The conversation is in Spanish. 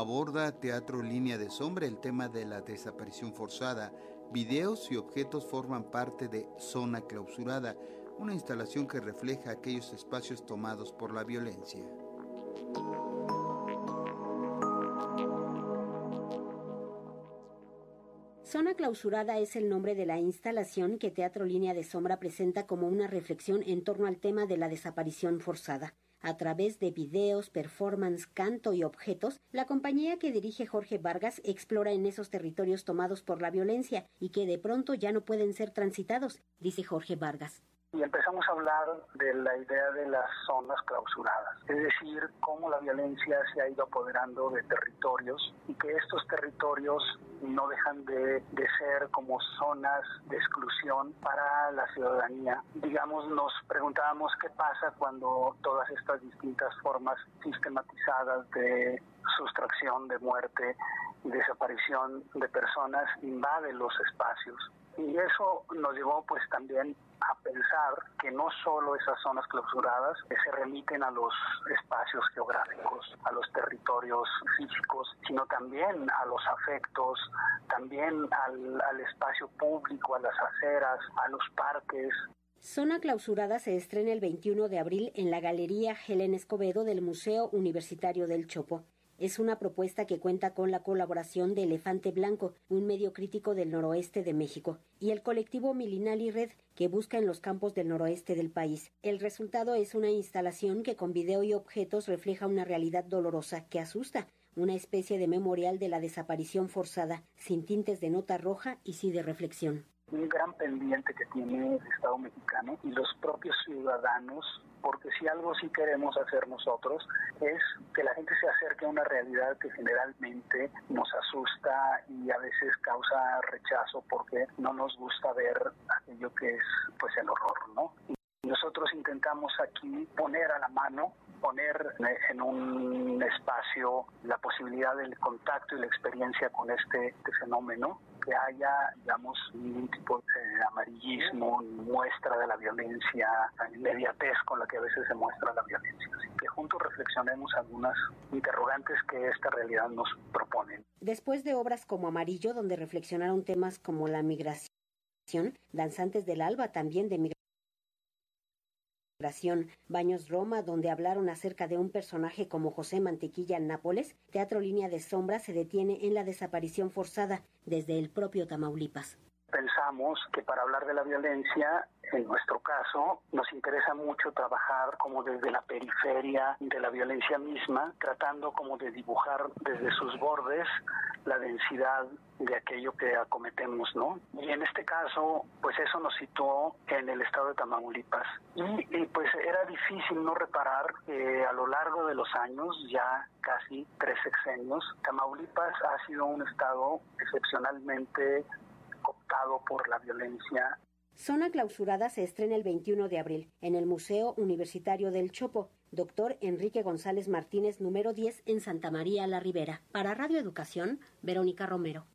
Aborda Teatro Línea de Sombra el tema de la desaparición forzada. Videos y objetos forman parte de Zona Clausurada, una instalación que refleja aquellos espacios tomados por la violencia. Zona Clausurada es el nombre de la instalación que Teatro Línea de Sombra presenta como una reflexión en torno al tema de la desaparición forzada. A través de videos, performance, canto y objetos, la compañía que dirige Jorge Vargas explora en esos territorios tomados por la violencia y que de pronto ya no pueden ser transitados, dice Jorge Vargas y empezamos a hablar de la idea de las zonas clausuradas, es decir, cómo la violencia se ha ido apoderando de territorios y que estos territorios no dejan de, ser como zonas de exclusión para la ciudadanía. Digamos, nos preguntábamos qué pasa cuando todas estas distintas formas sistematizadas de sustracción, de muerte desaparición de personas invaden los espacios. Y eso nos llevó pues también a pensar que no solo esas zonas clausuradas se remiten a los espacios geográficos, a los territorios físicos, sino también a los afectos, también al, al espacio público, a las aceras, a los parques, Zona Clausurada se estrena el 21 de abril en la Galería Helen Escobedo del Museo Universitario del Chopo. Es una propuesta que cuenta con la colaboración de Elefante Blanco, un medio crítico del noroeste de México, y el colectivo Milinali Red, que busca en los campos del noroeste del país. El resultado es una instalación que con video y objetos refleja una realidad dolorosa que asusta, una especie de memorial de la desaparición forzada, sin tintes de nota roja y sí de reflexión un gran pendiente que tiene el Estado mexicano y los propios ciudadanos, porque si algo sí queremos hacer nosotros es que la gente se acerque a una realidad que generalmente nos asusta y a veces causa rechazo porque no nos gusta ver aquello que es pues el horror, ¿no? Aquí poner a la mano poner en un espacio la posibilidad del contacto y la experiencia con este, este fenómeno que haya, digamos, ningún tipo de amarillismo, muestra de la violencia, la inmediatez con la que a veces se muestra la violencia. Así que juntos reflexionemos algunas interrogantes que esta realidad nos propone. Después de obras como Amarillo, donde reflexionaron temas como la migración, Danzantes del Alba también de migración, Baños Roma, donde hablaron acerca de un personaje como José Mantequilla en Nápoles, Teatro Línea de Sombra se detiene en la desaparición forzada desde el propio Tamaulipas. Pensamos que para hablar de la violencia, en nuestro caso, nos interesa mucho trabajar como desde la periferia de la violencia misma, tratando como de dibujar desde sus bordes la densidad de aquello que acometemos, ¿no? Y en este caso, pues eso nos situó en el estado de Tamaulipas. Y, pues era difícil no reparar que a lo largo de los años, ya casi tres sexenios, Tamaulipas ha sido un estado excepcionalmente por la violencia Zona Clausurada se estrena el 21 de abril en el Museo Universitario del Chopo, Doctor Enrique González Martínez, número 10, en Santa María la Ribera. Para Radio Educación, Verónica Romero.